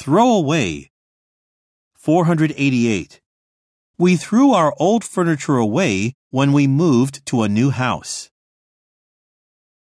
Throw away. 488. We threw our old furniture away when we moved to a new house.